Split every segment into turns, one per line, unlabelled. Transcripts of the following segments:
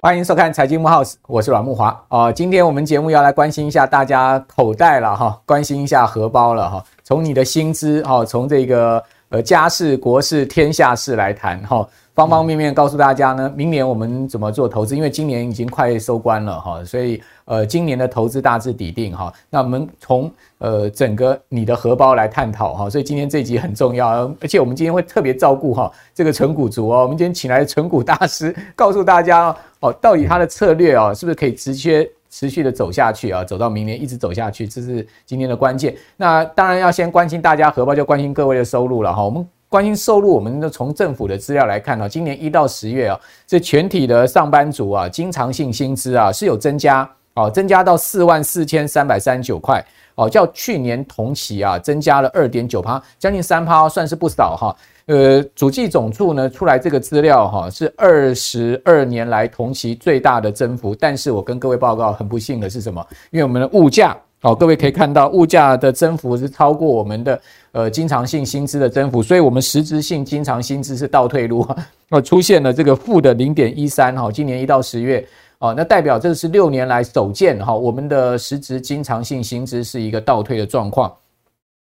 欢迎收看财经木 house，我是阮木华啊、今天我们节目要来关心一下大家口袋了哈，关心一下荷包了哈。从你的薪资哈，从这个呃家事国事天下事来谈哈。方方面面告诉大家呢，明年我们怎么做投资？因为今年已经快收官了哈，所以呃，今年的投资大致底定哈。那我们从呃整个你的荷包来探讨哈，所以今天这集很重要，而且我们今天会特别照顾哈这个存股族哦。我们今天请来的存股大师，告诉大家哦，到底他的策略哦，是不是可以直接持续的走下去啊？走到明年一直走下去，这是今天的关键。那当然要先关心大家荷包，就关心各位的收入了哈。我们。关心收入，我们从政府的资料来看呢，今年一到十月啊，这全体的上班族啊，经常性薪资啊是有增加哦，增加到四万四千三百三十九块哦，较去年同期啊增加了二点九趴，将近三趴，算是不少哈。呃，主计总处呢出来这个资料哈，是二十二年来同期最大的增幅，但是我跟各位报告，很不幸的是什么？因为我们的物价。好，各位可以看到，物价的增幅是超过我们的呃经常性薪资的增幅，所以我们实质性经常薪资是倒退路，呃，出现了这个负的零点一三哈，今年一到十月，哦，那代表这是六年来首见哈，我们的实质经常性薪资是一个倒退的状况，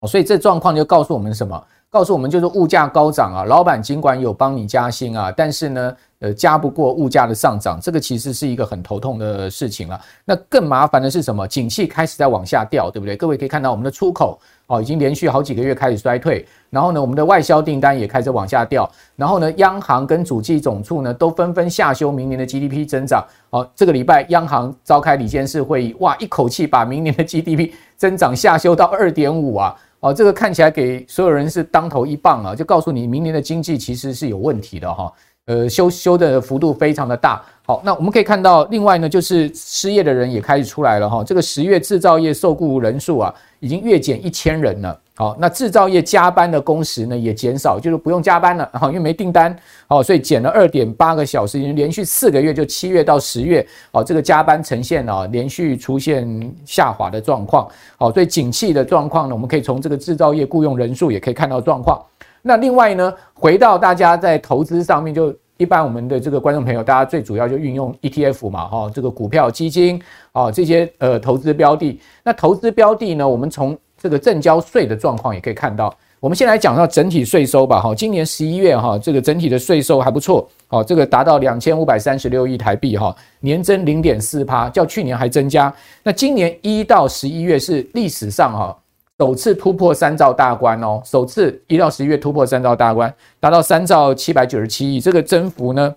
所以这状况就告诉我们什么？告诉我们就是物价高涨啊，老板尽管有帮你加薪啊，但是呢。呃，加不过物价的上涨，这个其实是一个很头痛的事情了。那更麻烦的是什么？景气开始在往下掉，对不对？各位可以看到，我们的出口哦，已经连续好几个月开始衰退。然后呢，我们的外销订单也开始往下掉。然后呢，央行跟主计总处呢，都纷纷下修明年的 GDP 增长。哦，这个礼拜央行召开理监事会议，哇，一口气把明年的 GDP 增长下修到二点五啊。哦，这个看起来给所有人是当头一棒啊，就告诉你明年的经济其实是有问题的哈。呃，修修的幅度非常的大。好，那我们可以看到，另外呢，就是失业的人也开始出来了哈。这个十月制造业受雇人数啊，已经月减一千人了。好，那制造业加班的工时呢也减少，就是不用加班了，哈，因为没订单。好，所以减了二点八个小时，已经连续四个月，就七月到十月，好，这个加班呈现啊连续出现下滑的状况。好，所以景气的状况呢，我们可以从这个制造业雇佣人数也可以看到状况。那另外呢，回到大家在投资上面，就一般我们的这个观众朋友，大家最主要就运用 ETF 嘛，哈，这个股票、基金啊这些呃投资标的。那投资标的呢，我们从这个证交税的状况也可以看到。我们先来讲到整体税收吧，哈，今年十一月哈，这个整体的税收还不错，好，这个达到两千五百三十六亿台币，哈，年增零点四趴，较去年还增加。那今年一到十一月是历史上哈。首次突破三兆大关哦，首次一到十一月突破三兆大关，达到三兆七百九十七亿，这个增幅呢，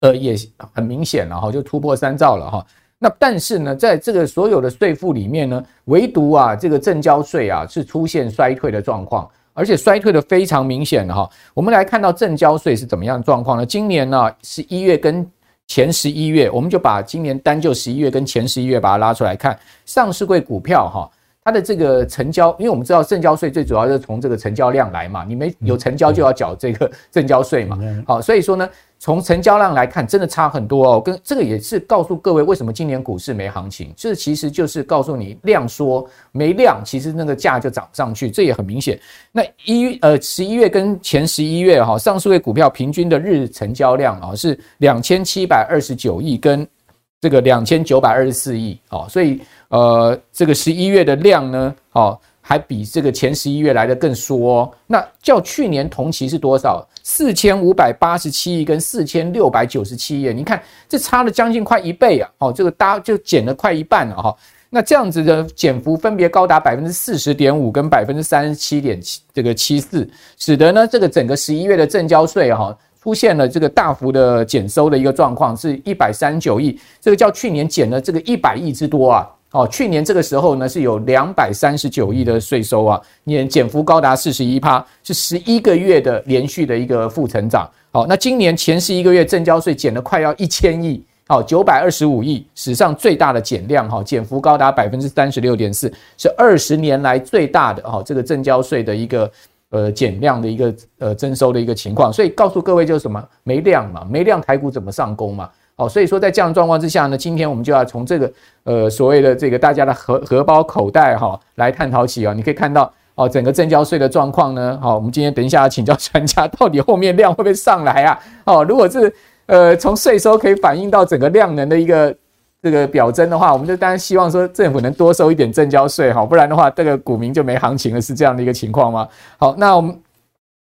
呃，也很明显了哈，就突破三兆了哈。那但是呢，在这个所有的税负里面呢，唯独啊，这个证交税啊是出现衰退的状况，而且衰退的非常明显哈。我们来看到证交税是怎么样的状况呢？今年呢，十一月跟前十一月，我们就把今年单就十一月跟前十一月把它拉出来看，上市柜股票哈。它的这个成交，因为我们知道证交税最主要是从这个成交量来嘛，你没有成交就要缴这个证交税嘛。好，所以说呢，从成交量来看，真的差很多哦。跟这个也是告诉各位，为什么今年股市没行情，这其实就是告诉你量缩没量，其实那个价就涨不上去，这也很明显。那一呃十一月跟前十一月哈，上市柜股票平均的日成交量啊是两千七百二十九亿跟这个两千九百二十四亿啊，所以。呃，这个十一月的量呢，哦，还比这个前十一月来的更缩哦。那较去年同期是多少？四千五百八十七亿跟四千六百九十七亿，你看这差了将近快一倍啊！哦，这个搭就减了快一半了哈。那这样子的减幅分别高达百分之四十点五跟百分之三十七点七，这个七四，使得呢这个整个十一月的证交税哈出现了这个大幅的减收的一个状况，是一百三十九亿，这个较去年减了这个一百亿之多啊。哦，去年这个时候呢是有两百三十九亿的税收啊，年减幅高达四十一趴，是十一个月的连续的一个负成长。好，那今年前十一个月正交税减了快要一千亿，好，九百二十五亿，史上最大的减量哈，减幅高达百分之三十六点四，是二十年来最大的哈这个正交税的一个呃减量的一个呃征收的一个情况。所以告诉各位就是什么，没量嘛，没量台股怎么上攻嘛？好，所以说在这样的状况之下呢，今天我们就要从这个呃所谓的这个大家的荷荷包口袋哈来探讨起啊。你可以看到哦，整个证交税的状况呢？好，我们今天等一下要请教专家，到底后面量会不会上来啊？哦，如果是呃从税收可以反映到整个量能的一个这个表征的话，我们就当然希望说政府能多收一点证交税哈，不然的话这个股民就没行情了，是这样的一个情况吗？好，那我们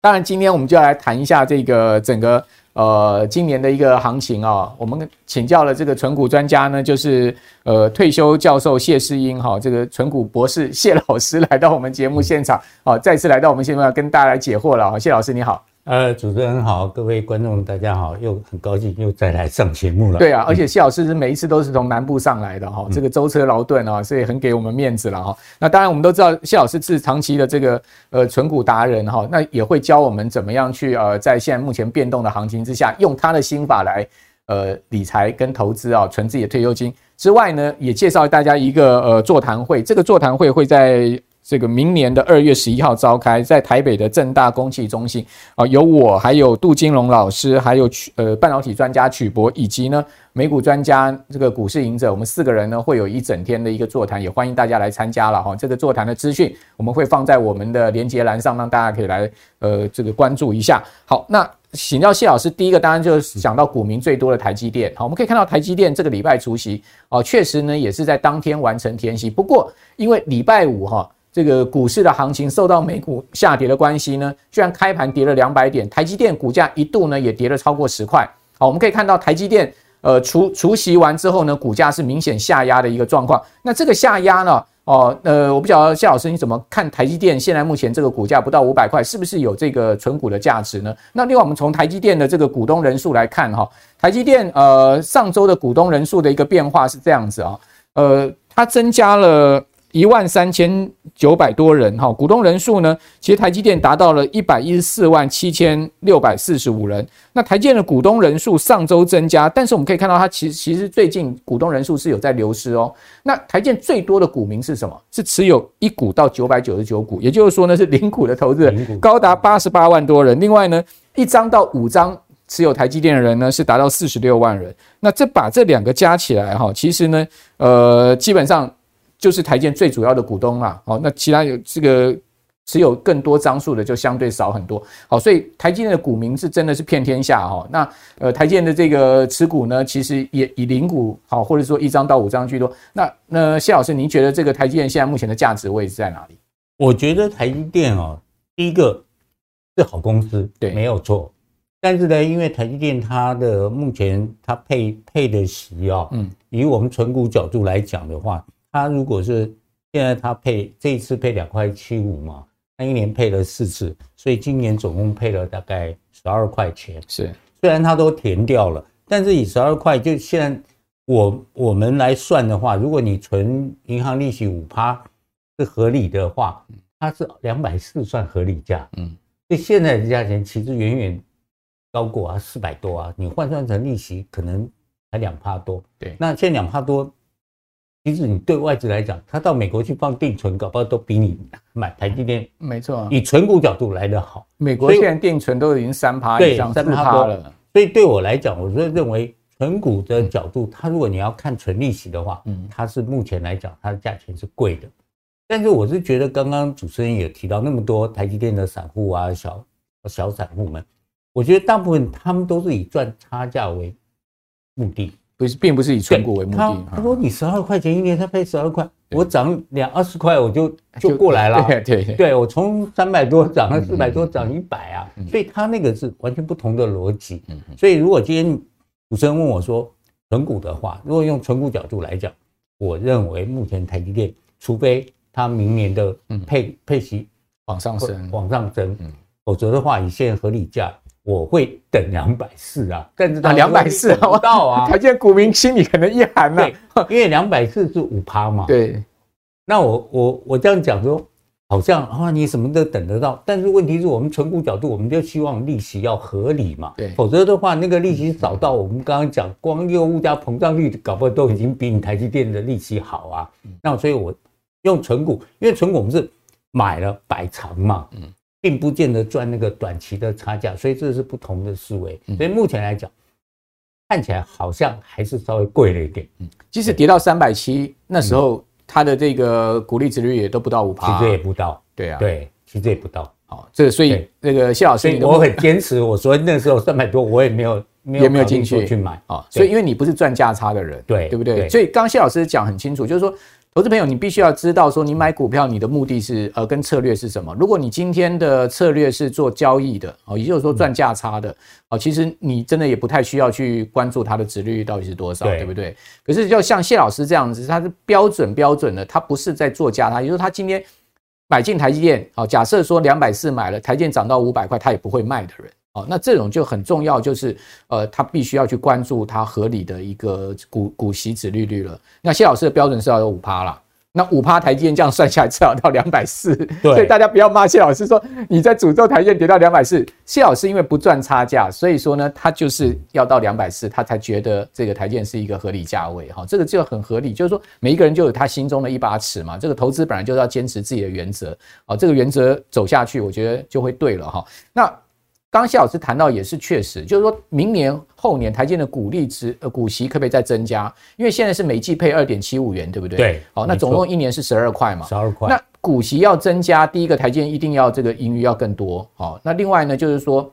当然今天我们就要来谈一下这个整个。呃，今年的一个行情啊、我们请教了这个存股专家呢，就是呃退休教授谢世英哈，这个存股博士谢老师来到我们节目现场，好，再次来到我们现场跟大家来解惑了哈，谢老师你好。
呃，主持人好，各位观众大家好，又很高兴又再来上节目了。
对啊，而且谢老师是每一次都是从南部上来的哈，嗯、这个舟车劳顿啊，所以很给我们面子了哈。那当然我们都知道谢老师是长期的这个呃存股达人哈，那也会教我们怎么样去呃在现在目前变动的行情之下，用他的心法来呃理财跟投资啊，存自己的退休金之外呢，也介绍大家一个呃座谈会，这个座谈会会在。这个明年的二月十一号召开，在台北的正大公企中心啊，有我，还有杜金龙老师，还有曲呃半导体专家曲博，以及呢美股专家这个股市赢者，我们四个人呢会有一整天的一个座谈，也欢迎大家来参加了哈。这个座谈的资讯我们会放在我们的连接栏上，让大家可以来呃这个关注一下。好，那请教谢老师，第一个当然就是讲到股民最多的台积电。好，我们可以看到台积电这个礼拜除息哦，确实呢也是在当天完成填息，不过因为礼拜五哈。这个股市的行情受到美股下跌的关系呢，居然开盘跌了两百点，台积电股价一度呢也跌了超过十块。好，我们可以看到台积电呃除除息完之后呢，股价是明显下压的一个状况。那这个下压呢，哦呃，我不晓得谢老师你怎么看台积电现在目前这个股价不到五百块，是不是有这个存股的价值呢？那另外我们从台积电的这个股东人数来看哈，台积电呃上周的股东人数的一个变化是这样子啊，呃，它增加了。一万三千九百多人哈，股东人数呢，其实台积电达到了一百一十四万七千六百四十五人。那台积电的股东人数上周增加，但是我们可以看到，它其实其实最近股东人数是有在流失哦。那台建最多的股民是什么？是持有一股到九百九十九股，也就是说呢，是零股的投资人高达八十八万多人。另外呢，一张到五张持有台积电的人呢，是达到四十六万人。那这把这两个加起来哈，其实呢，呃，基本上。就是台积最主要的股东啦，好，那其他有这个持有更多张数的就相对少很多，好，所以台积电的股民是真的是遍天下哈。那呃，台积电的这个持股呢，其实也以零股好，或者说一张到五张居多。那那谢老师，您觉得这个台积电现在目前的价值位置在哪里？
我觉得台积电哦，第一个是好公司，对，没有错。但是呢，因为台积电它的目前它配配的息啊，嗯，以我们存股角度来讲的话。他如果是现在他配这一次配两块七五嘛，他一年配了四次，所以今年总共配了大概十二块钱。是，虽然他都填掉了，但是以十二块就现在我我们来算的话，如果你存银行利息五趴是合理的话，它是两百四算合理价。嗯，所以现在的价钱其实远远高过啊四百多啊，你换算成利息可能才两趴多。对，那现在两趴多。其实你对外资来讲，他到美国去放定存，搞不好都比你买台积电没错。以存股角度来得好。美国现在定存都已经三趴以上，三趴了。所以对我来讲，我是认为存股的角度，它如果你要看纯利息的话，嗯，它是目前来讲它的价钱是贵的。但是我是觉得，刚刚主持人也提到那么多台积电的散户啊，小小散户们，我觉得大部分他们都是以赚差价为目的。不是，并不是以存股为目的。他他说你十二块钱一年，他配十二块，我涨两二十块，我就就过来了。对对对，我从三百多涨到四百多，涨一百啊，所以他那个是完全不同的逻辑。所以如果今天主持人问我说存股的话，如果用存股角度来讲，我认为目前台积电，除非它明年的配配息往上升，往上升，否则的话，以现在合理价。我会等两百四啊，但是他两百四不到啊，台积 股民心里可能一寒呐，因为两百四是五趴嘛。对，那我我我这样讲说，好像啊你什么都等得到，但是问题是我们存股角度，我们就希望利息要合理嘛。对，否则的话，那个利息少到我们刚刚讲，光一个物价膨胀率，搞不好都已经比你台积电的利息好啊。那所以我用存股，因为存股我们是买了摆长嘛。嗯。并不见得赚那个短期的差价，所以这是不同的思维。所以目前来讲，看起来好像还是稍微贵了一点。嗯，即使跌到三百七，那时候它的这个股利值率也都不到五趴，其实也不到。
对啊，
对，其实也不到。
好，这个所以那个谢老师，
我很坚持，我说那时候三百多，我也没有没有没有进去去买啊。
所以因为你不是赚价差的人，对对不对？所以刚刚谢老师讲很清楚，就是说。投资朋友，你必须要知道说，你买股票你的目的是呃跟策略是什么？如果你今天的策略是做交易的哦，也就是说赚价差的哦，其实你真的也不太需要去关注它的殖利率到底是多少，对不对？可是就像谢老师这样子，他是标准标准的，他不是在做价差，也就是说他今天买进台积电，好，假设说两百四买了，台积电涨到五百块，他也不会卖的人。哦，那这种就很重要，就是呃，他必须要去关注它合理的一个股股息殖利率了。那谢老师的标准是要有五趴啦，那五趴台积电这样算下来至少到两百四，所以大家不要骂谢老师说你在诅咒台积电跌到两百四。谢老师因为不赚差价，所以说呢，他就是要到两百四，他才觉得这个台积电是一个合理价位哈。这个就很合理，就是说每一个人就有他心中的一把尺嘛。这个投资本来就是要坚持自己的原则，哦，这个原则走下去，我觉得就会对了哈。那。刚谢老师谈到也是确实，就是说明年后年台积电的股利值呃股息可不可以再增加？因为现在是每季配二点七五元，对不对？对。好，那总共一年是十二块嘛。十二块。那股息要增加，第一个台积电一定要这个盈余要更多。好，那另外呢，就是说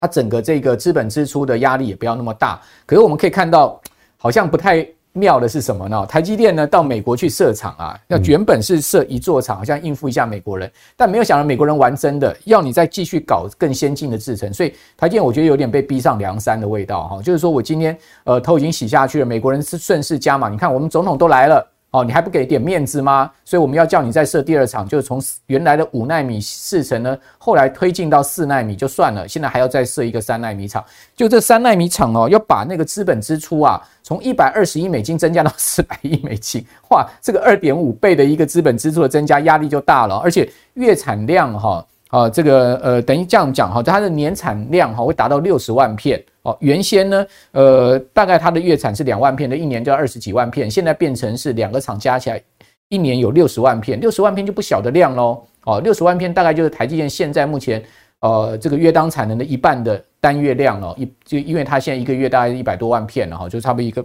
它整个这个资本支出的压力也不要那么大。可是我们可以看到，好像不太。妙的是什么呢？台积电呢到美国去设厂啊，要原本是设一座厂，好像应付一下美国人，但没有想到美国人玩真的，要你再继续搞更先进的制程，所以台积电我觉得有点被逼上梁山的味道哈，就是说我今天呃头已经洗下去了，美国人是顺势加码，你看我们总统都来了。哦，你还不给点面子吗？所以我们要叫你再设第二厂，就是从原来的五奈米制程呢，后来推进到四奈米就算了，现在还要再设一个三奈米厂。就这三奈米厂哦，要把那个资本支出啊，从一百二十亿美金增加到四百亿美金，哇，这个二点五倍的一个资本支出的增加，压力就大了，而且月产量哈。啊，这个呃，等于这样讲哈，它的年产量哈会达到六十万片哦。原先呢，呃，大概它的月产是两万片的，一年就要二十几万片，现在变成是两个厂加起来一年有六十万片，六十万片就不小的量喽。哦，六十万片大概就是台积电现在目前呃这个约当产能的一半的单月量了，一就因为它现在一个月大概一百多万片了哈，就差不多一个。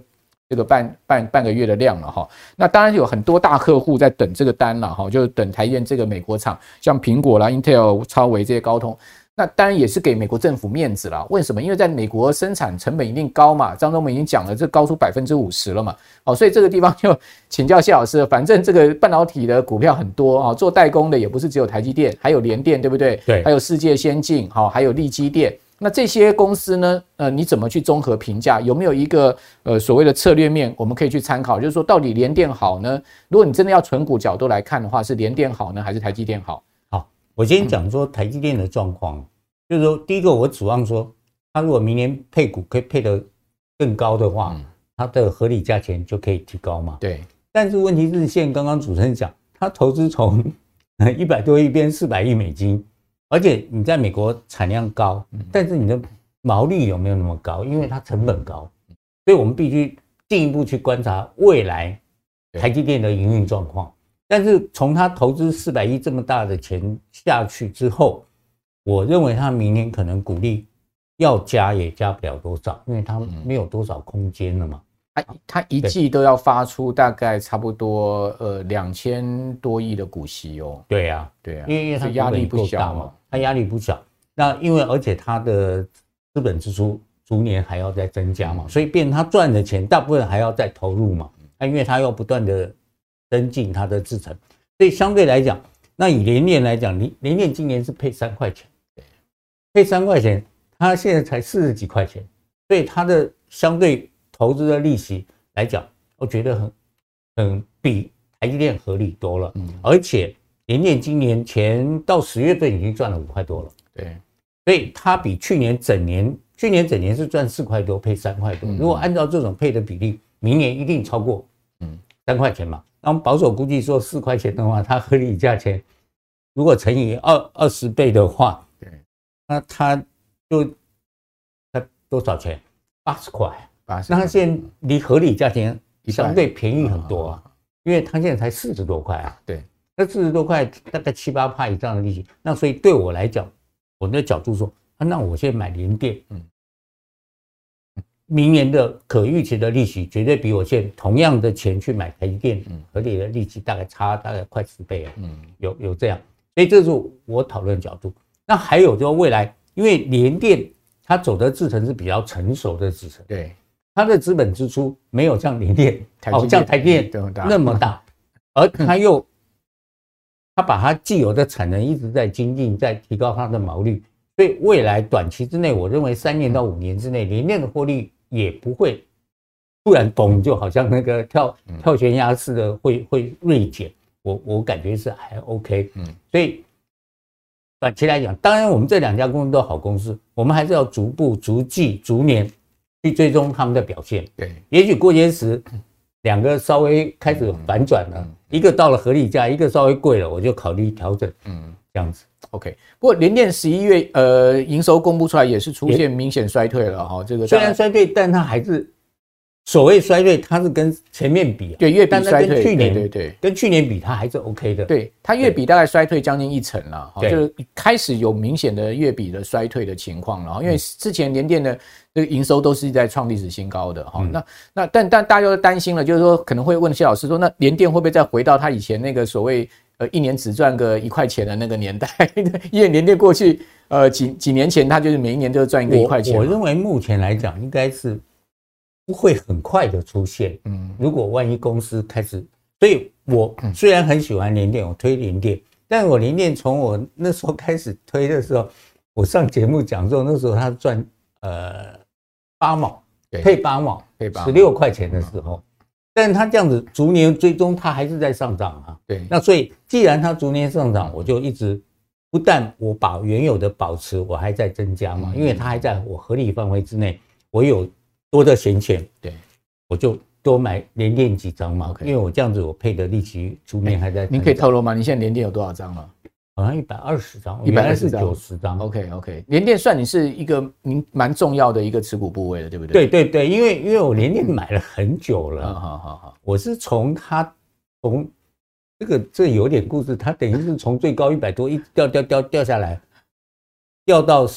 这个半半半个月的量了哈，那当然有很多大客户在等这个单了哈，就是等台积电这个美国厂，像苹果啦、Intel、超微这些高通，那当然也是给美国政府面子了。为什么？因为在美国生产成本一定高嘛，张忠谋已经讲了，这高出百分之五十了嘛。哦，所以这个地方就请教谢老师，反正这个半导体的股票很多啊，做代工的也不是只有台积电，还有联电，对不对？对，还有世界先进，好，还有力基电。那这些公司呢？呃，你怎么去综合评价？有没有一个呃所谓的策略面，我们可以去参考？就是说，到底联电好呢？如果你真的要纯股角度来看的话，是联电好呢，还是台积电好？
好，我先讲说台积电的状况，就是说，第一个我指望说，它如果明年配股可以配得更高的话，它的合理价钱就可以提高嘛。对。但是问题是，现在刚刚主持人讲，它投资从 一百多亿变四百亿美金。而且你在美国产量高，但是你的毛利有没有那么高？因为它成本高，所以我们必须进一步去观察未来台积电的营运状况。但是从它投资四百亿这么大的钱下去之后，我认为它明年可能股利要加也加不了多少，因为它没有多少空间了嘛。
它它一季都要发出大概差不多呃两千多亿的股息哦。
对呀，对呀，因为因为它
压力不小嘛。
它压力不小，那因为而且它的资本支出逐年还要再增加嘛，所以变它赚的钱大部分还要再投入嘛。那因为它要不断的增进它的制程，所以相对来讲，那以联电来讲，联联电今年是配三块钱，配三块钱，它现在才四十几块钱，所以它的相对投资的利息来讲，我觉得很很比台积电合理多了，而且。联电今年前到十月份已经赚了五块多了，对，所以它比去年整年，去年整年是赚四块多，配三块多。如果按照这种配的比例，明年一定超过，嗯，三块钱嘛。那我们保守估计说四块钱的话，它合理价钱如果乘以二二十倍的话，对，那它就它多少钱？八十块。那它现在离合理价钱相对便宜很多啊，因为它现在才四十多块啊，对。那四十多块，大概七八趴以上的利息，那所以对我来讲，我的角度说，那我现在买联电，嗯，明年的可预期的利息绝对比我现在同样的钱去买台积电，嗯，合理的利息大概差大概快十倍啊，嗯，有有这样，所以这是我讨论角度。那还有就是未来，因为联电它走的制程是比较成熟的制程，
对，
它的资本支出没有像联电，哦，像台电那么大，而它又，它把它既有的产能一直在精进，在提高它的毛利，所以未来短期之内，我认为三年到五年之内，联电的获利也不会突然崩，就好像那个跳跳悬崖似的会会锐减。我我感觉是还 OK，嗯，所以短期来讲，当然我们这两家公司都好公司，我们还是要逐步、逐季、逐年去追踪他们的表现。对，也许过些时两个稍微开始反转了，一个到了合理价，一个稍微贵了，我就考虑调整。嗯，这样子
OK。不过联电十一月呃营收公布出来也是出现明显衰退了哈，这个
虽然衰退，但它还是。所谓衰退，它是跟前面比，
对，月比衰退，
去年
对对，
跟去年比，它还是 OK 的。
对，它月比大概衰退将近一成了，就是开始有明显的月比的衰退的情况了。因为之前联电的这个营收都是在创历史新高的哈。那那但但大家都担心了，就是说可能会问谢老师说，那联电会不会再回到他以前那个所谓呃一年只赚个一块钱的那个年代？因为联电过去呃几几年前，它就是每一年都赚一个一块钱。
我认为目前来讲，应该是。不会很快的出现。嗯，如果万一公司开始，所以我虽然很喜欢联电，我推联电，但我联电从我那时候开始推的时候，我上节目讲说，那时候他赚呃八毛，配八毛，配八十六块钱的时候，但是他这样子逐年追踪，它还是在上涨啊。对，那所以既然它逐年上涨，我就一直不但我把原有的保持，我还在增加嘛，因为它还在我合理范围之内，我有。多的闲钱，对，我就多买连电几张嘛。因为我这样子，我配的利息出面还在。
您可以透露吗？你现在连电有多少张了？
好像一百二十张，一百二十九十张。
OK OK，联电算你是一个您蛮重要的一个持股部位了，对不对？
对对对，因为因为我联电买了很久了。好好好，我是从它从这个这有点故事，它等于是从最高一百多一掉掉掉掉下来，掉到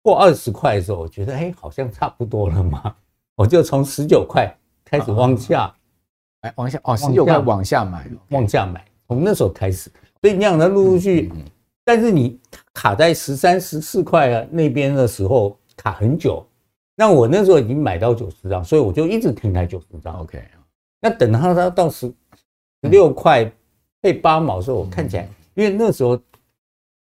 过二十块的时候，我觉得哎，好像差不多了嘛。我就从十九块开始往下，
哎，往下哦，十九块往下买，
往下买，从那时候开始，所以那样的陆陆续续，但是你卡在十三、十四块啊那边的时候卡很久，那我那时候已经买到九十张，所以我就一直停在九十张。OK，那等到它到十十六块配八毛的时候，我看起来，因为那时候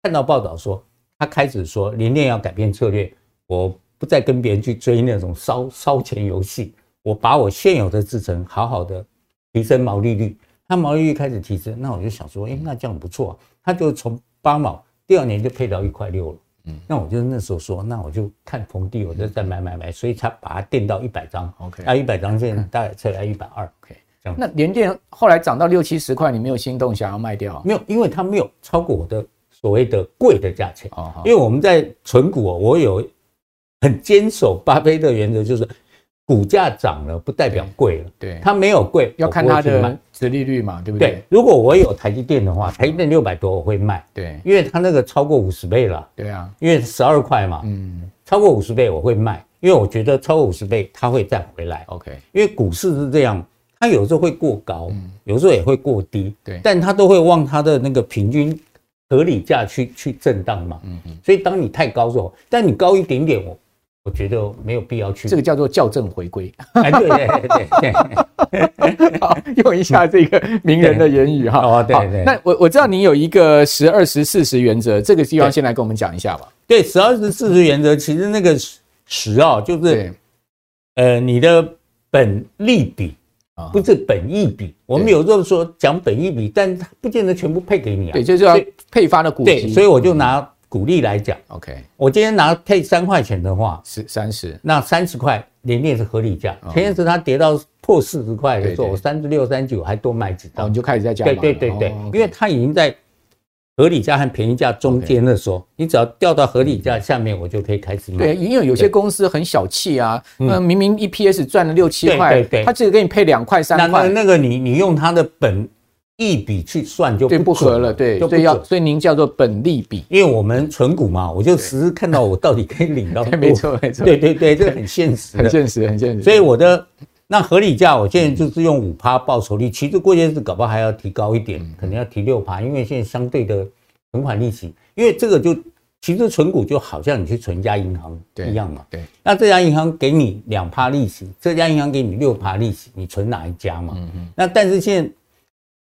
看到报道说，他开始说联电要改变策略，我。不再跟别人去追那种烧烧钱游戏，我把我现有的制程好好的提升毛利率，它毛利率开始提升，那我就想说，哎，那这样不错，啊它就从八毛，第二年就配到一块六了，嗯，那我就那时候说，那我就看逢低，我就再买买买，所以他把它垫到一百张，OK，啊，一百张现在大概才来一百二，OK，这样。
那联电后来涨到六七十块，你没有心动想要卖掉？
没有，因为它没有超过我的所谓的贵的价钱，哦，因为我们在存股，我有。很坚守巴菲特原则，就是股价涨了不代表贵了。对，它没有贵，
要看它的殖利率嘛，对不对？对，
如果我有台积电的话，台积电六百多我会卖。对，因为它那个超过五十倍了。对啊，因为十二块嘛，嗯，超过五十倍我会卖，因为我觉得超过五十倍它会再回来。OK，因为股市是这样，它有时候会过高，有时候也会过低。对，但它都会往它的那个平均合理价去去震荡嘛。嗯嗯，所以当你太高之后，但你高一点点我。我觉得没有必要去，
这个叫做校正回归。
哎，对对对对，
好，用一下这个名人的言语哈。哦，对对。那我我知道你有一个十二十四十原则，这个地方先来跟我们讲一下吧。
对，十二十四十原则，其实那个十啊，就是呃你的本利比啊，不是本益比。我们有时候说讲本益比，但它不见得全部配给你啊。
对，就是要配发的股息。
对，所以我就拿。股利来讲
，OK，
我今天拿配三块钱的话
是三十，
那三十块联电是合理价。前一次它跌到破四十块的时候，我三十六、三十九还多买几张，
你就开始在加。
对对对对，因为它已经在合理价和便宜价中间的时候，你只要掉到合理价下面，我就可以开始买。
对，因为有些公司很小气啊，那明明 EPS 赚了六七块，对，他只给你配两块三块。
那那个你你用它的本。一笔去算就不合了，
对，就不要，所以您叫做本利比，
因为我们存股嘛，我就时时看到我到底可以领到 多，
没错没错，
对对对，这个很现实，
很现实很现实。
所以我的那合理价，我现在就是用五趴报酬率，其实过些日子搞不好还要提高一点，可能要提六趴，因为现在相对的存款利息，因为这个就其实存股就好像你去存一家银行一样嘛。
对，对
那这家银行给你两趴利息，这家银行给你六趴利息，你存哪一家嘛？嗯嗯。那但是现在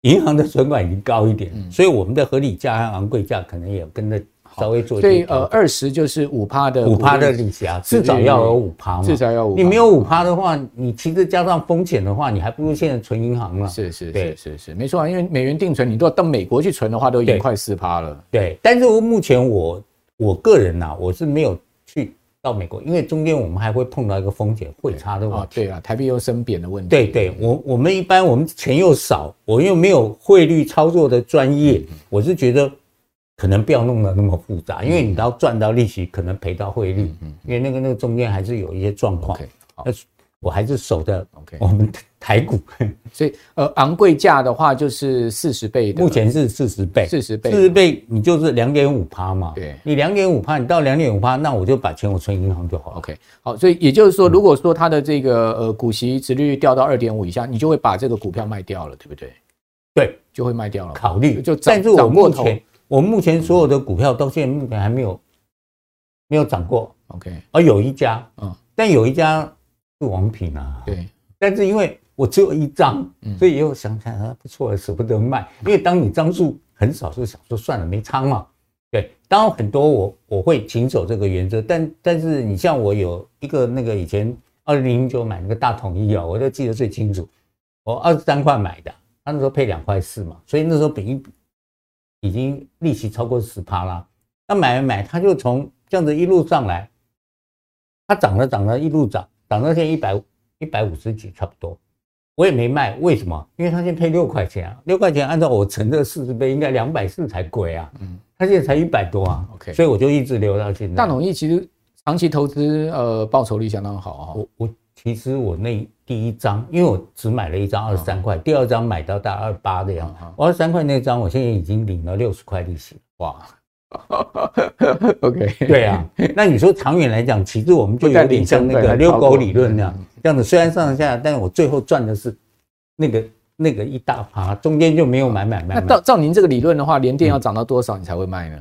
银行的存款已经高一点，嗯、所以我们的合理价和昂贵价可能也跟着。稍微做一点，
所以呃，二十就是五趴的
五趴的利息啊，至少要有五趴嘛，
至少要五。
你没有五趴的话，你其实加上风险的话，你还不如现在存银行了。
是是是是是，没错啊，因为美元定存，你都要到美国去存的话，都已经快四趴了。
对，但是目前我我个人呐，我是没有去到美国，因为中间我们还会碰到一个风险汇差的问题。
对啊，台币又升贬的问题。
对对，我我们一般我们钱又少，我又没有汇率操作的专业，我是觉得。可能不要弄得那么复杂，因为你要赚到利息，可能赔到汇率，因为那个那个中间还是有一些状况。那我还是守着 OK，我们台股。
所以呃，昂贵价的话就是四十倍的，
目前是四十倍，
四十倍，
四十倍，你就是两点五趴嘛。
对，
你两点五趴，你到两点五趴，那我就把钱我存银行就好了。
OK，好，所以也就是说，如果说它的这个呃股息殖率掉到二点五以下，你就会把这个股票卖掉了，对不对？
对，
就会卖掉了。
考虑
就但是我目前。
我目前所有的股票到现在目前还没有没有涨过
，OK，
而有一家，嗯，但有一家是王品啊，
对，
但是因为我只有一张，所以又想起来啊，不错，舍不得卖。因为当你张数很少，就想说算了，没仓嘛。对，当然很多我我会谨守这个原则，但但是你像我有一个那个以前二零零九买那个大统一啊，我都记得最清楚，我二十三块买的，他那时候配两块四嘛，所以那时候比一比。已经利息超过十趴啦，那买买买，它就从这样子一路上来，他涨了涨了，一路涨，涨到现在一百一百五十几差不多，我也没卖，为什么？因为它现在配六块钱啊，六块钱按照我乘的四十倍，应该两百四才贵啊，嗯，它现在才一百多啊，OK，所以我就一直留到现在。
大统一其实长期投资，呃，报酬率相当好啊，
我我。其实我那第一张，因为我只买了一张二十三块，第二张买到大概二八的样子。我二十三块那张，我现在已经领了六十块利息。哇
OK，
对啊。那你说长远来讲，其实我们就有点像那个遛狗理论那样，这样子虽然上上下下，但是我最后赚的是那个那个一大趴，中间就没有买买卖。
那照照您这个理论的话，联电要涨到多少你才会卖呢？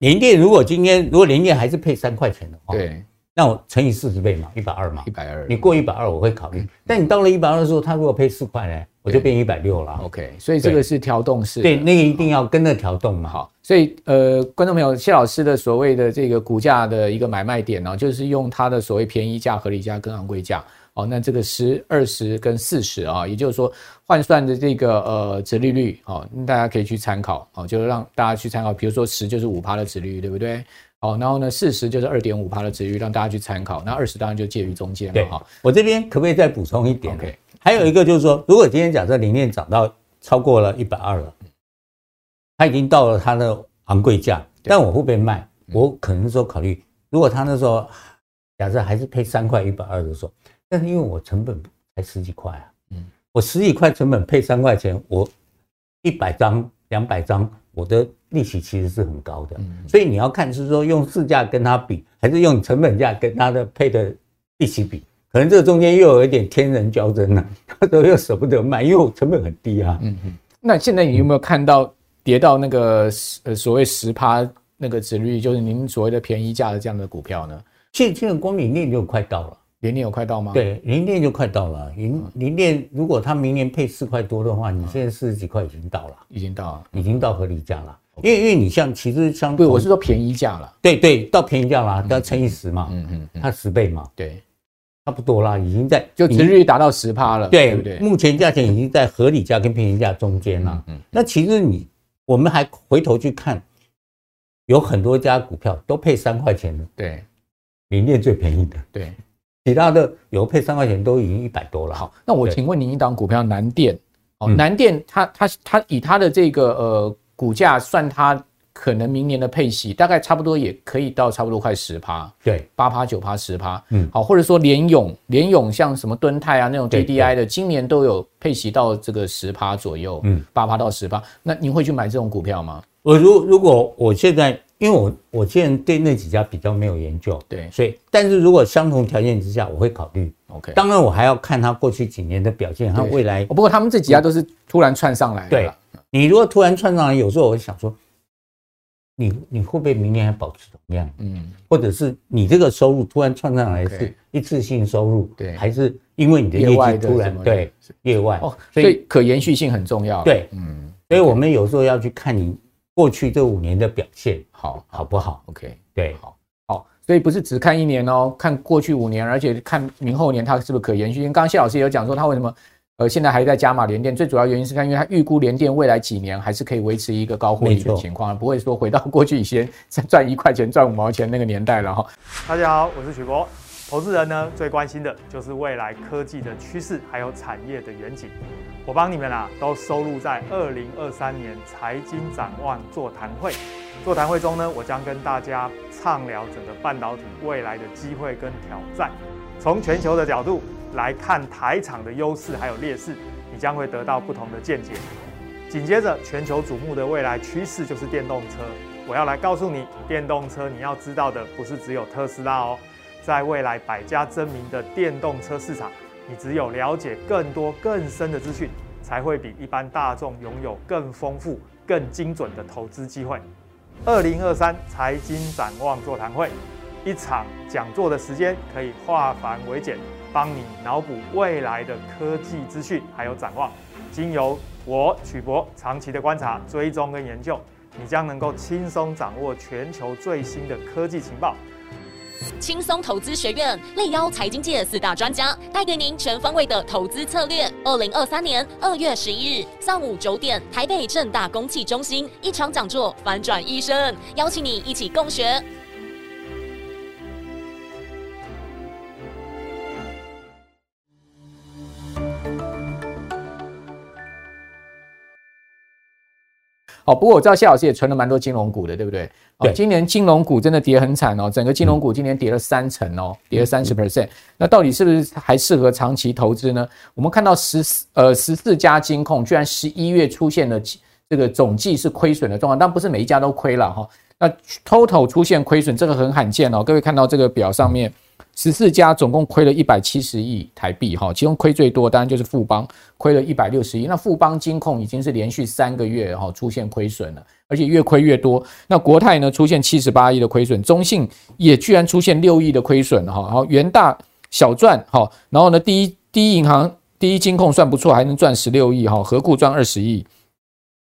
联电如果今天如果联电还是配三块钱的话，
对。
那我乘以四十倍嘛，一百二嘛，
一百二。
你过一百二，我会考虑。但你到了一百二的时候，他如果配四块呢，我就变一百六了。
OK，所以这个是调动式。
对，那个一定要跟着调动嘛。
好，所以呃，观众朋友，谢老师的所谓的这个股价的一个买卖点呢，就是用它的所谓便宜价、合理价跟昂贵价。哦，那这个十、二十跟四十啊，也就是说换算的这个呃殖利率，哦，大家可以去参考。哦，就是让大家去参考。比如说十就是五趴的殖利率，对不对？哦，然后呢，四十就是二点五趴的殖利率，让大家去参考。那二十当然就介于中间了。哈，
我这边可不可以再补充一点？OK，还有一个就是说，如果今天假设零电涨到超过了一百二了，它已经到了它的昂贵价，但我会不会卖？我可能说考虑，如果它那时候假设还是配三块一百二的时候，但是因为我成本才十几块啊，嗯，我十几块成本配三块钱，我一百张两百张。我的利息其实是很高的，所以你要看是说用市价跟它比，还是用成本价跟它的配的利息比，可能这中间又有一点天人交争了，他都又舍不得卖，因为我成本很低啊。
嗯嗯。那现在你有没有看到跌到那个呃所谓十趴那个殖利率，就是您所谓的便宜价的这样的股票呢？
现现在光明链就快到了。
联电有快到吗？
对，联电就快到了。联联电如果它明年配四块多的话，你现在四十几块已经到了，
已经到了，
已经到合理价了。因为因为你像其实相
对，我是说便宜价了。
对对，到便宜价了，要乘以十嘛，嗯嗯，它十倍嘛，
对，
差不多啦，已经在
就殖利率达到十趴了，
对不对？目前价钱已经在合理价跟便宜价中间了。嗯，那其实你我们还回头去看，有很多家股票都配三块钱的，
对，
联电最便宜的，
对。
其他的有配三块钱都已经一百多了。
好，那我请问您一档股票南电哦，南电它它它以它的这个呃股价算它可能明年的配息，大概差不多也可以到差不多快十趴，
对，
八趴九趴十趴，嗯，好，或者说联咏联咏像什么敦泰啊那种 DDI 的，今年都有配息到这个十趴左右，嗯，八趴到十趴，那您会去买这种股票吗？
我如如果我现在。因为我我现在对那几家比较没有研究，
对，
所以但是如果相同条件之下，我会考虑。
OK，
当然我还要看他过去几年的表现，他未来。
不过他们这几家都是突然窜上来的。
对，你如果突然窜上来，有时候我会想说，你你会不会明年还保持同样？嗯，或者是你这个收入突然窜上来是一次性收入，对，还是因为你的业绩突然对业外。
哦，所以可延续性很重要。
对，嗯，所以我们有时候要去看你过去这五年的表现好。好不好
？OK，
对，
好，好，所以不是只看一年哦，看过去五年，而且看明后年它是不是可延续。性。刚刚谢老师也有讲说，他为什么？呃，现在还在加码联电，最主要原因是看，因为它预估联电未来几年还是可以维持一个高获利的情况，不会说回到过去以前 赚一块钱赚五毛钱那个年代了哈。
大家好，我是许博，投资人呢最关心的就是未来科技的趋势还有产业的远景，我帮你们啊都收录在二零二三年财经展望座谈会。座谈会中呢，我将跟大家畅聊整个半导体未来的机会跟挑战，从全球的角度。来看台厂的优势还有劣势，你将会得到不同的见解。紧接着，全球瞩目的未来趋势就是电动车。我要来告诉你，电动车你要知道的不是只有特斯拉哦，在未来百家争鸣的电动车市场，你只有了解更多更深的资讯，才会比一般大众拥有更丰富、更精准的投资机会。二零二三财经展望座谈会，一场讲座的时间可以化繁为简。帮你脑补未来的科技资讯，还有展望。经由我曲博长期的观察、追踪跟研究，你将能够轻松掌握全球最新的科技情报。
轻松投资学院力邀财经界四大专家，带给您全方位的投资策略。二零二三年二月十一日上午九点，台北正大公器中心一场讲座，翻转一生，邀请你一起共学。
哦，不过我知道谢老师也存了蛮多金融股的，对不对？
对，
今年金融股真的跌很惨哦，整个金融股今年跌了三成哦，跌了三十 percent。那到底是不是还适合长期投资呢？我们看到十四呃十四家金控居然十一月出现了这个总计是亏损的状况，但不是每一家都亏了哈。那 total 出现亏损，这个很罕见哦。各位看到这个表上面。十四家总共亏了一百七十亿台币，哈，其中亏最多当然就是富邦，亏了一百六十亿。那富邦金控已经是连续三个月哈出现亏损了，而且越亏越多。那国泰呢出现七十八亿的亏损，中信也居然出现六亿的亏损，哈，好，元大小赚，哈，然后呢，第一第一银行第一金控算不错，还能赚十六亿，哈，合库赚二十亿。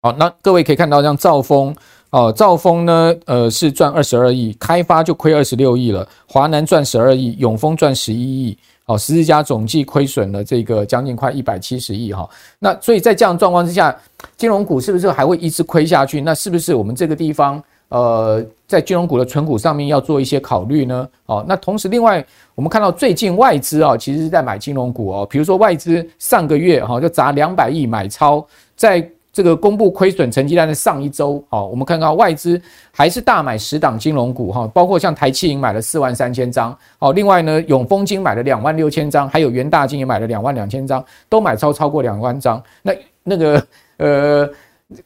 好，那各位可以看到，像兆丰。哦，兆丰呢，呃，是赚二十二亿，开发就亏二十六亿了，华南赚十二亿，永丰赚十一亿，哦，十四家总计亏损了这个将近快一百七十亿哈。那所以在这样状况之下，金融股是不是还会一直亏下去？那是不是我们这个地方呃，在金融股的存股上面要做一些考虑呢？哦，那同时另外我们看到最近外资啊，其实是在买金融股哦，比如说外资上个月哈就砸两百亿买超在。这个公布亏损成绩单的上一周，好，我们看到外资还是大买十档金融股，哈，包括像台企银买了四万三千张，好，另外呢，永丰金买了两万六千张，还有元大金也买了两万两千张，都买超超过两万张。那那个呃，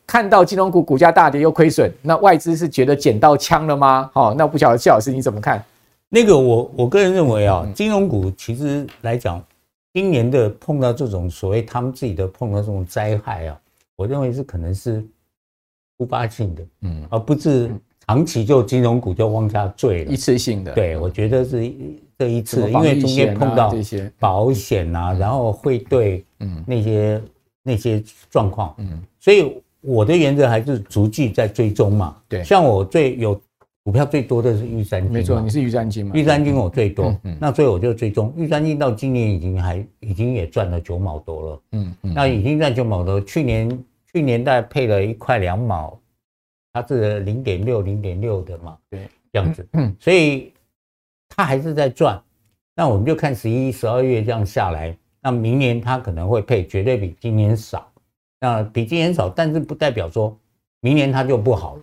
看到金融股股价大跌又亏损，那外资是觉得捡到枪了吗？好，那不晓得谢老师你怎么看？
那个我我个人认为啊，金融股其实来讲，今年的碰到这种所谓他们自己的碰到这种灾害啊。我认为是可能是突发性的，嗯，而不是长期就金融股就往下坠了，
一次性的。
对，我觉得是这一次，因为中间碰到这些保险啊，然后汇兑，嗯，那些那些状况，嗯，所以我的原则还是逐季在追踪嘛。对，像我最有股票最多的是玉山金，
没错，你是玉山金嘛？
玉山金我最多，那所以我就追踪玉山金到今年已经还已经也赚了九毛多了，嗯嗯，那已经赚九毛多，去年。去年大概配了一块两毛，它是零点六零点六的嘛，对，这样子，嗯，所以它还是在赚。那我们就看十一、十二月这样下来，那明年它可能会配，绝对比今年少。那比今年少，但是不代表说明年它就不好了。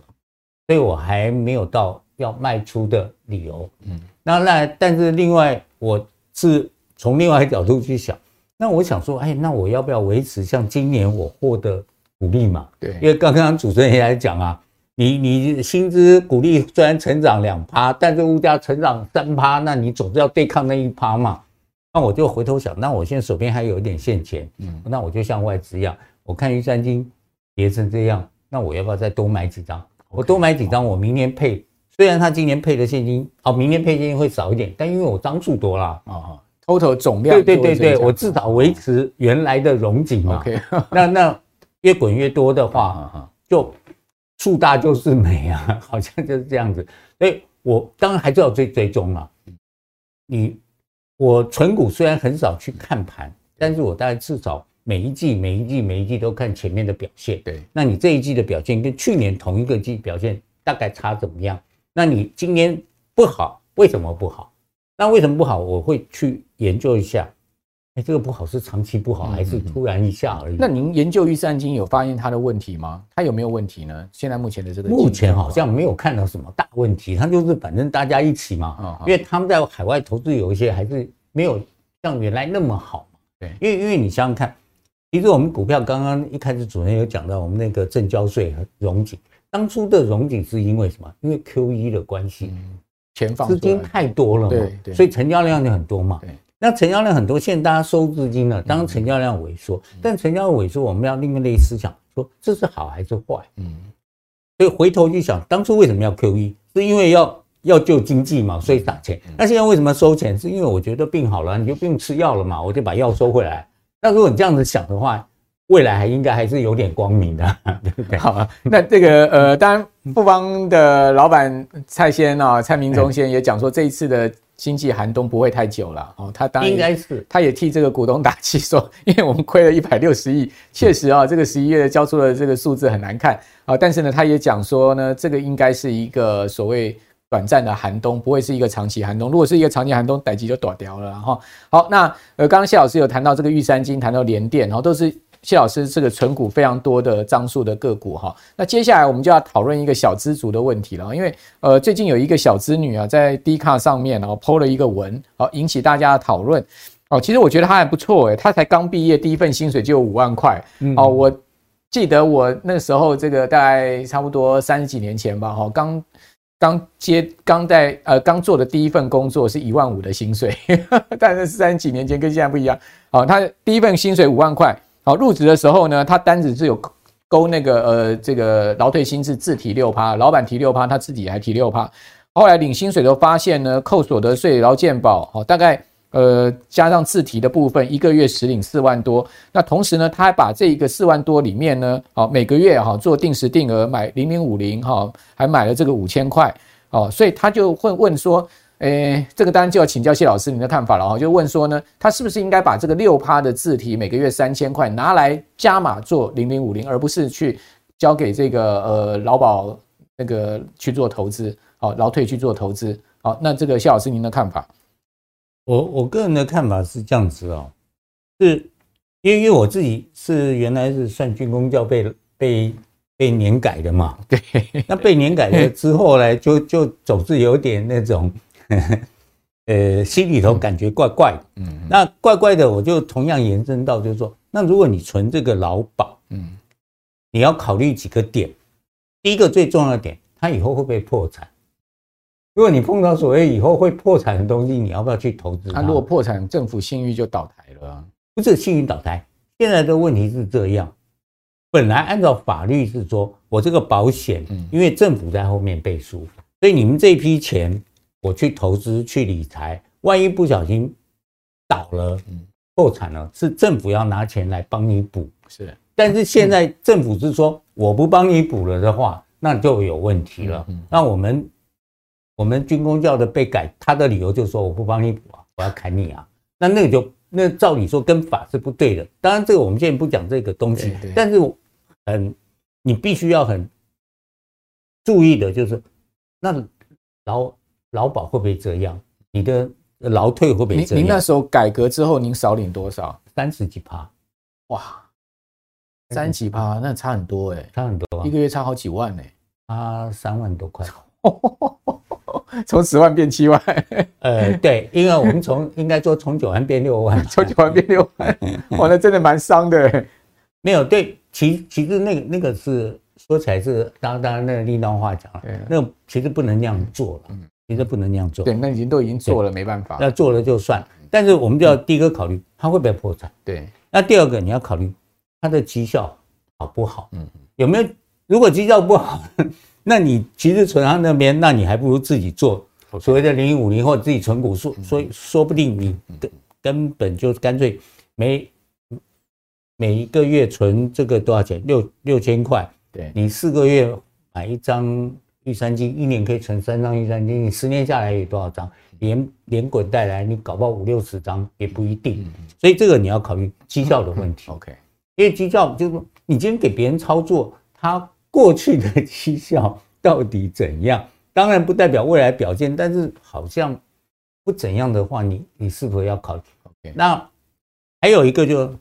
所以我还没有到要卖出的理由。嗯，那那但是另外，我是从另外一个角度去想，那我想说，哎，那我要不要维持像今年我获得？鼓励嘛，对，因为刚刚主持人也来讲啊，你你薪资鼓励虽然成长两趴，但是物价成长三趴，那你总是要对抗那一趴嘛。那我就回头想，那我现在手边还有一点现钱，嗯，那我就像外资一样，我看玉山金跌成这样，那我要不要再多买几张？我多买几张，我明年配。虽然他今年配的现金，哦，明年配现金会少一点，但因为我张数多了啊
，total 总量
对对对对，我至少维持原来的荣景嘛。OK，那那越滚越多的话，就数大就是美啊，好像就是这样子。所以我当然还是要追追踪嘛。你我存股虽然很少去看盘，但是我大概至少每一季每一季每一季都看前面的表现。对，那你这一季的表现跟去年同一个季表现大概差怎么样？那你今年不好，为什么不好？那为什么不好？我会去研究一下。哎，这个不好是长期不好，还是突然一下而已？
那您研究玉山金有发现它的问题吗？它有没有问题呢？现在目前的这个
目前好像没有看到什么大问题，它就是反正大家一起嘛。因为他们在海外投资有一些还是没有像原来那么好。对，因为因为你想想看，其实我们股票刚刚一开始主任有讲到我们那个证交税和荣景。当初的融景是因为什么？因为 QE 的关系，
钱放
资金太多了嘛，所以成交量就很多嘛。那成交量很多，现在大家收资金了，当成交量萎缩，但成交量萎缩，我们要另类思想，说这是好还是坏？嗯，所以回头去想，当初为什么要 QE？是因为要要救经济嘛，所以撒钱。那现在为什么收钱？是因为我觉得病好了，你就不用吃药了嘛，我就把药收回来。那如果你这样子想的话，未来还应该还是有点光明的，对不对？好啊，
那这个呃，当然富邦的老板蔡先啊，蔡明忠先也讲说，这一次的经济寒冬不会太久了哦。他当然应该是，他也替这个股东打气说，因为我们亏了一百六十亿，确实啊，这个十一月交出的这个数字很难看啊。但是呢，他也讲说呢，这个应该是一个所谓短暂的寒冬，不会是一个长期寒冬。如果是一个长期寒冬，代志就大条了哈。好，那呃，刚刚谢老师有谈到这个玉山金，谈到联电，然后都是。谢老师，这个存股非常多的张数的个股哈，那接下来我们就要讨论一个小资族的问题了，因为呃最近有一个小资女啊在 D 卡上面然后 PO 了一个文，好引起大家的讨论哦，其实我觉得她还不错诶，她才刚毕业，第一份薪水就有五万块哦，我记得我那时候这个大概差不多三十几年前吧哈，刚刚接刚在呃刚做的第一份工作是一万五的薪水，但是三十几年前跟现在不一样，好，他第一份薪水五万块。好，入职的时候呢，他单子是有勾那个呃，这个劳退薪是自提六趴，老板提六趴，他自己还提六趴。后来领薪水都发现呢，扣所得税、劳健保，好，大概呃加上自提的部分，一个月实领四万多。那同时呢，他还把这一个四万多里面呢，好每个月哈做定时定额买零零五零哈，还买了这个五千块，哦，所以他就会问说。诶，这个当然就要请教谢老师您的看法了哈，就问说呢，他是不是应该把这个六趴的自提每个月三千块拿来加码做零零五零，而不是去交给这个呃劳保那个去做投资，好劳退去做投资，好，那这个谢老师您的看法？
我我个人的看法是这样子哦，是因为因为我自己是原来是算军工教被被。被年改的嘛，对，那被年改了之后呢，就就总是有点那种，呃，心里头感觉怪怪的，嗯，那怪怪的，我就同样延伸到，就是说，那如果你存这个劳保，嗯，你要考虑几个点，第一个最重要的点，它以后会不会破产？如果你碰到所谓以后会破产的东西，你要不要去投资？
它如果破产，政府信誉就倒台了啊，
不是信誉倒台，现在的问题是这样。本来按照法律是说，我这个保险，因为政府在后面背书，所以你们这批钱，我去投资去理财，万一不小心倒了，破产了，是政府要拿钱来帮你补。是，但是现在政府是说，我不帮你补了的话，那就有问题了。那我们我们军工教的被改，他的理由就是说，我不帮你补啊，我要砍你啊。那那个就那照理说跟法是不对的。当然，这个我们现在不讲这个东西，但是。很，你必须要很注意的，就是那劳劳保会不会这样？你的劳退会不会这样？
您那时候改革之后，您少领多少？
三十几趴，
哇，三十几趴，那差很多哎、欸，
差很多，啊
一个月差好几万哎、欸，
差三万多块，
从十万变七万。
呃，对，因为我们从应该说从九万变六万，
从九万变六万，哇，那真的蛮伤的、欸。
没有对。其其实那个那个是说起来是当当然那个另当话讲了，那个其实不能那样做了，其实不能那样做。
对，那已经都已经做了，没办法。
那做了就算，但是我们就要第一个考虑它会不会破产。
对，
那第二个你要考虑它的绩效好不好？嗯，有没有？如果绩效不好，那你其实存他那边，那你还不如自己做所谓的零零五零或者自己存股，说所以说不定你根根本就干脆每每一个月存这个多少钱？六六千块，
对
你四个月买一张玉山金，一年可以存三张玉山金，你十年下来有多少张？连连滚带来，你搞不好五六十张也不一定。所以这个你要考虑绩效的问题。
OK，
因为绩效就是说你今天给别人操作，他。过去的绩效到底怎样？当然不代表未来表现，但是好像不怎样的话，你你是否要考虑.那还有一个就，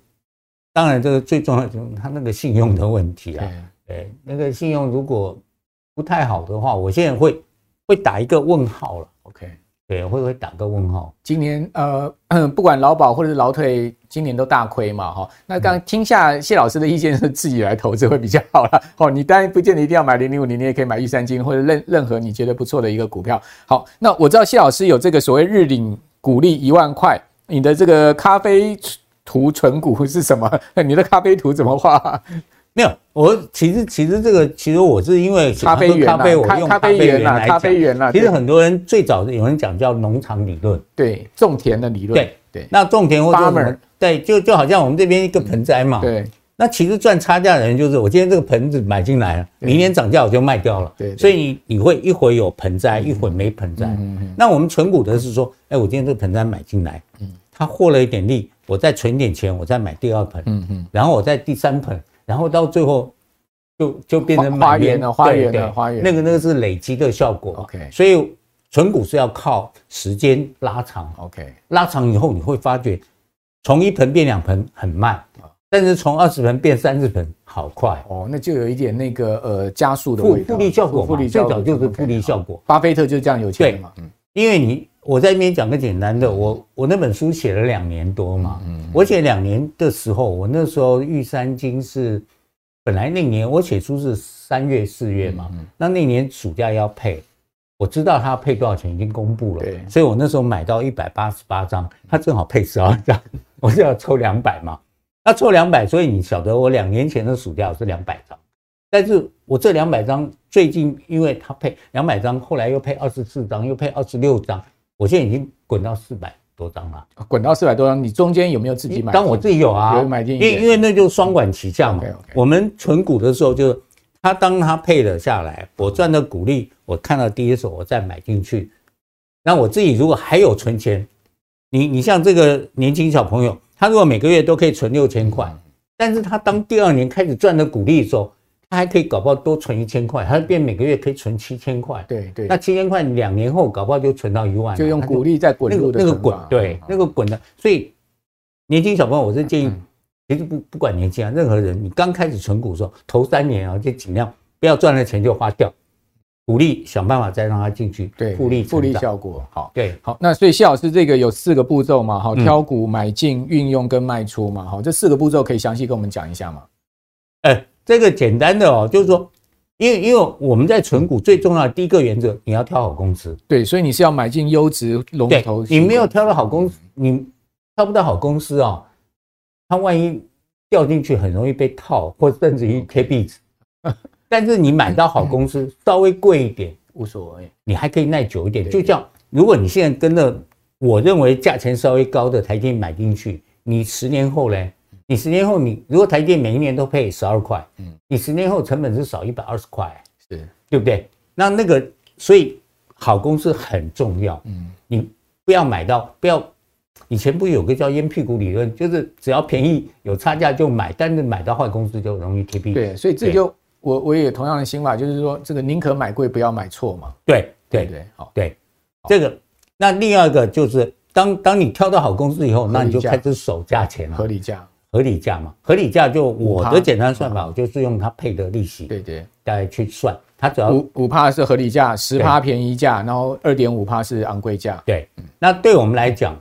当然这个最重要就是他那个信用的问题啊。对，那个信用如果不太好的话，我现在会会打一个问号了。对，会不会打个问号？
今年呃，不管劳保或者是劳退，今年都大亏嘛，哈。那刚听下谢老师的意见是自己来投资会比较好了。哦，你当然不见得一定要买零零五零，你也可以买玉山金或者任任何你觉得不错的一个股票。好，那我知道谢老师有这个所谓日领股利一万块，你的这个咖啡图存股是什么？你的咖啡图怎么画？
没有，我其实其实这个其实我是因为
咖啡园，咖啡我用咖啡园来讲，咖啡园
其实很多人最早有人讲叫农场理论，
对，种田的理论，
对对。那种田或者我们对，就就好像我们这边一个盆栽嘛，
对。
那其实赚差价的人就是我今天这个盆子买进来了，明年涨价我就卖掉了，对。所以你你会一会有盆栽，一会没盆栽。那我们存股的是说，哎，我今天这个盆栽买进来，嗯，它获了一点利，我再存点钱，我再买第二盆，嗯嗯，然后我再第三盆。然后到最后就就变成
花园了，花园了，花园。
那个那个是累积的效果。
OK，
所以存股是要靠时间拉长。
OK，
拉长以后你会发觉，从一盆变两盆很慢，但是从二十盆变三十盆好快。
哦，那就有一点那个呃加速的味道。
复利效果，复利最早就是复利效果。
巴菲特就这样有钱嘛。
嗯，因为你我在那边讲个简单的，我我那本书写了两年多嘛。嗯，我写两年的时候，我那时候玉山金是。本来那年我写书是三月四月嘛，那那年暑假要配，我知道他要配多少钱已经公布了，所以我那时候买到一百八十八张，他正好配十二张，我就要抽两百嘛，那抽两百，所以你晓得我两年前的暑假我是两百张，但是我这两百张最近因为他配两百张，后来又配二十四张，又配二十六张，我现在已经滚到四百。多张了，
滚到四百多张，你中间有没有自己买？
当我自己有啊，
有买进，
因因为那就是双管齐下嘛。我们存股的时候，就是他当他配了下来，我赚的股利，我看到第一手，我再买进去。那我自己如果还有存钱，你你像这个年轻小朋友，他如果每个月都可以存六千块，但是他当第二年开始赚的股利的时候。他还可以搞不好多存一千块，他变每个月可以存七千块。
对对，
那七千块两年后搞不好就存到一万，
就用股利再滚入的
那个滚，对，那个滚的。所以年轻小朋友，我是建议，其实不不管年轻啊，任何人，你刚开始存股的时候，头三年啊，就尽量不要赚了钱就花掉，股利想办法再让他进去，
对，
复利
复利效果好。
对，
好，那所以谢老师这个有四个步骤嘛，好，挑股、买进、运用跟卖出嘛，好，这四个步骤可以详细跟我们讲一下吗？
哎。这个简单的哦，就是说，因为因为我们在存股最重要的第一个原则，你要挑好公司。
对，所以你是要买进优质龙头。
你没有挑到好公司，你挑不到好公司啊，它万一掉进去，很容易被套，或甚至于贴壁纸。但是你买到好公司，稍微贵一点无所谓，你还可以耐久一点。就像如果你现在跟着我认为价钱稍微高的台积电买进去，你十年后嘞？你十年后，你如果台电每一年都配十二块，嗯，你十年后成本是少一百二十块，是，对不对？那那个，所以好公司很重要，嗯，你不要买到，不要，以前不有个叫烟屁股理论，就是只要便宜有差价就买，但是买到坏公司就容易贴壁。
对，所以这就我我也有同样的心法，就是说这个宁可买贵，不要买错嘛。
对对对，好，对，这个，那另外一个就是当当你挑到好公司以后，那你就开始守价钱了，
合理价。
合理价嘛，合理价就我的简单算法，我就是用它配的利息，
对对，
大概去算，它主要
五五帕是合理价，十帕便宜价，然后二点五帕是昂贵价。
对，那对我们来讲，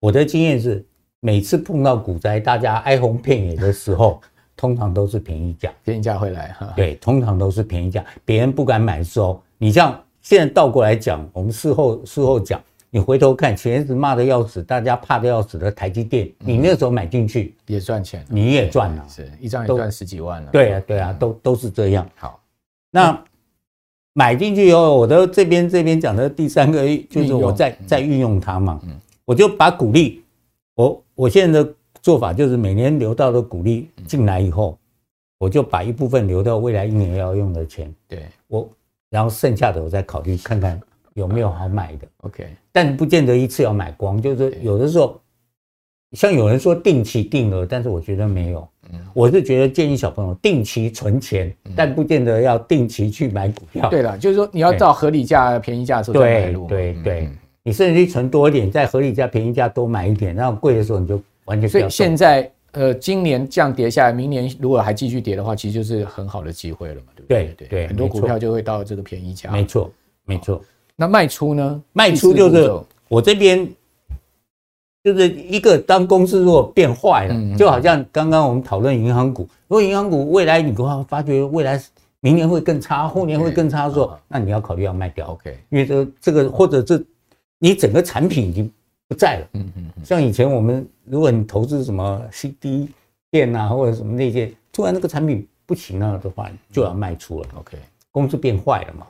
我的经验是，每次碰到股灾，大家哀鸿遍野的时候，通常都是便宜价，
便宜价会来哈。
对，通常都是便宜价，别人不敢买的时候，你像现在倒过来讲，我们事后事后讲。你回头看前阵子骂的要死，大家怕的要死的台积电，你那时候买进去
也赚钱，
你也赚了，
是一张也赚十几万了。
对啊，对啊，都都是这样。
好，
那买进去以后，我的这边这边讲的第三个就是我在在运用它嘛，我就把股利，我我现在的做法就是每年留到的股利进来以后，我就把一部分留到未来一年要用的钱，对。我，然后剩下的我再考虑看看有没有好买的，OK，但不见得一次要买光，就是有的时候。像有人说定期定额，但是我觉得没有。嗯我是觉得建议小朋友定期存钱，但不见得要定期去买股票。
对了，就是说你要到合理价、便宜价的时候再买入。
对对对，你甚至去存多一点，在合理价、便宜价多买一点，然后贵的时候你就完全。
所以现在呃，今年这样跌下来，明年如果还继续跌的话，其实就是很好的机会了嘛，对不对？对对，很多股票就会到这个便宜价。
没错没错。
那卖出呢？
卖出就是我这边。就是一个，当公司如果变坏了，就好像刚刚我们讨论银行股，如果银行股未来你的话发觉未来明年会更差，后年会更差的时候，那你要考虑要卖掉，OK？因为这这个或者这你整个产品已经不在了，嗯嗯，像以前我们如果你投资什么 CD 店啊或者什么那些，突然那个产品不行了的话，就要卖出了，OK？公司变坏了嘛？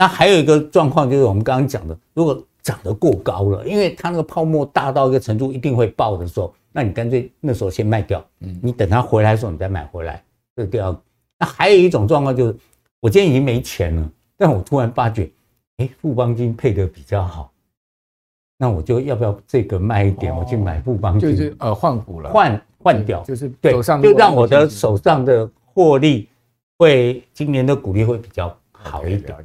那还有一个状况就是我们刚刚讲的，如果涨得过高了，因为它那个泡沫大到一个程度，一定会爆的时候，那你干脆那时候先卖掉，嗯，你等它回来的时候你再买回来，这个第二。那还有一种状况就是，我今天已经没钱了，但我突然发觉，哎，富邦金配得比较好，那我就要不要这个卖一点，我去买富邦金，
就是呃换股了，
换换掉，就是对，就让我的手上的获利会今年的股利会比较好一点。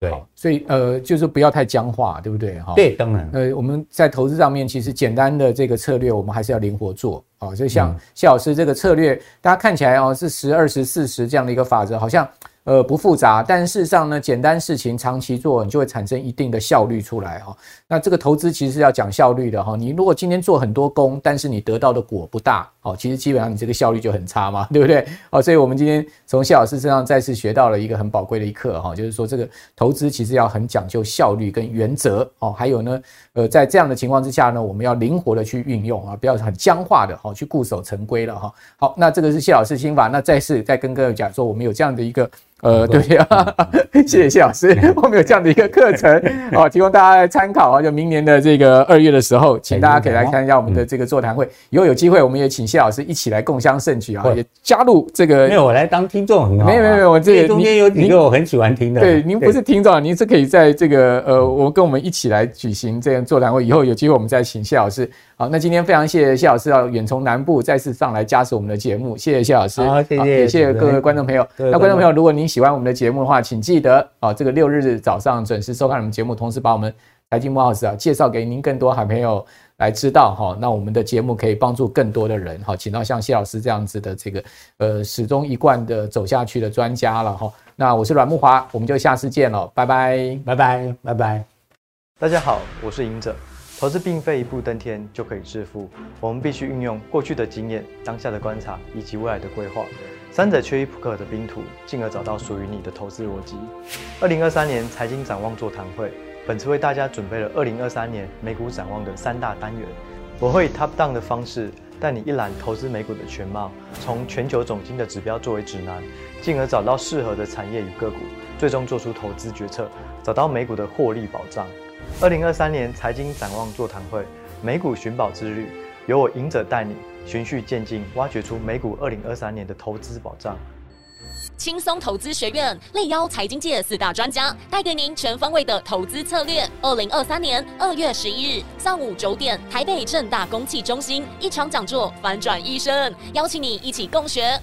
对，所以呃，就是不要太僵化，对不对？哈，
对，当然。
呃，我们在投资上面，其实简单的这个策略，我们还是要灵活做啊。就像谢老师这个策略，大家看起来哦是十、二十、四十这样的一个法则，好像。呃，不复杂，但事实上呢，简单事情长期做，你就会产生一定的效率出来哈。那这个投资其实是要讲效率的哈。你如果今天做很多功，但是你得到的果不大，好，其实基本上你这个效率就很差嘛，对不对？哦，所以我们今天从谢老师身上再次学到了一个很宝贵的一课哈，就是说这个投资其实要很讲究效率跟原则哦。还有呢，呃，在这样的情况之下呢，我们要灵活的去运用啊，不要很僵化的哈，去固守成规了哈。好，那这个是谢老师心法。那再次再跟各位讲说，我们有这样的一个。呃，对呀，谢谢谢老师，我们有这样的一个课程 哦，提供大家来参考啊。就明年的这个二月的时候，请大家可以来看一下我们的这个座谈会。以后有机会，我们也请谢老师一起来共襄盛举啊，也加入这个。
没有，我来当听众很好。
没有没有没有，我这
中间有几个我很喜欢听的。
对，您不是听众，您是可以在这个呃，我跟我们一起来举行这样座谈会。以后有机会，我们再请谢老师。好，那今天非常谢谢谢老师要远从南部再次上来加持我们的节目，谢谢谢老师。
好，谢谢，也谢谢
各位观众朋友。那观众朋友，如果您喜欢我们的节目的话，请记得啊，这个六日早上准时收看我们节目，同时把我们财经慕 House 啊介绍给您更多好朋友来知道哈。那我们的节目可以帮助更多的人哈，请到像谢老师这样子的这个呃始终一贯的走下去的专家了哈。那我是阮木华，我们就下次见了，拜拜，
拜拜，拜拜。
大家好，我是赢者。投资并非一步登天就可以致富，我们必须运用过去的经验、当下的观察以及未来的规划，三者缺一不可的拼图，进而找到属于你的投资逻辑。二零二三年财经展望座谈会，本次为大家准备了二零二三年美股展望的三大单元。我会以 top down 的方式带你一览投资美股的全貌，从全球总经的指标作为指南，进而找到适合的产业与个股，最终做出投资决策，找到美股的获利保障。二零二三年财经展望座谈会，美股寻宝之旅，由我隐者带你循序渐进，挖掘出美股二零二三年的投资宝藏。
轻松投资学院力邀财经界四大专家，带给您全方位的投资策略。二零二三年二月十一日上午九点，台北正大公器中心一场讲座，翻转一生，邀请你一起共学。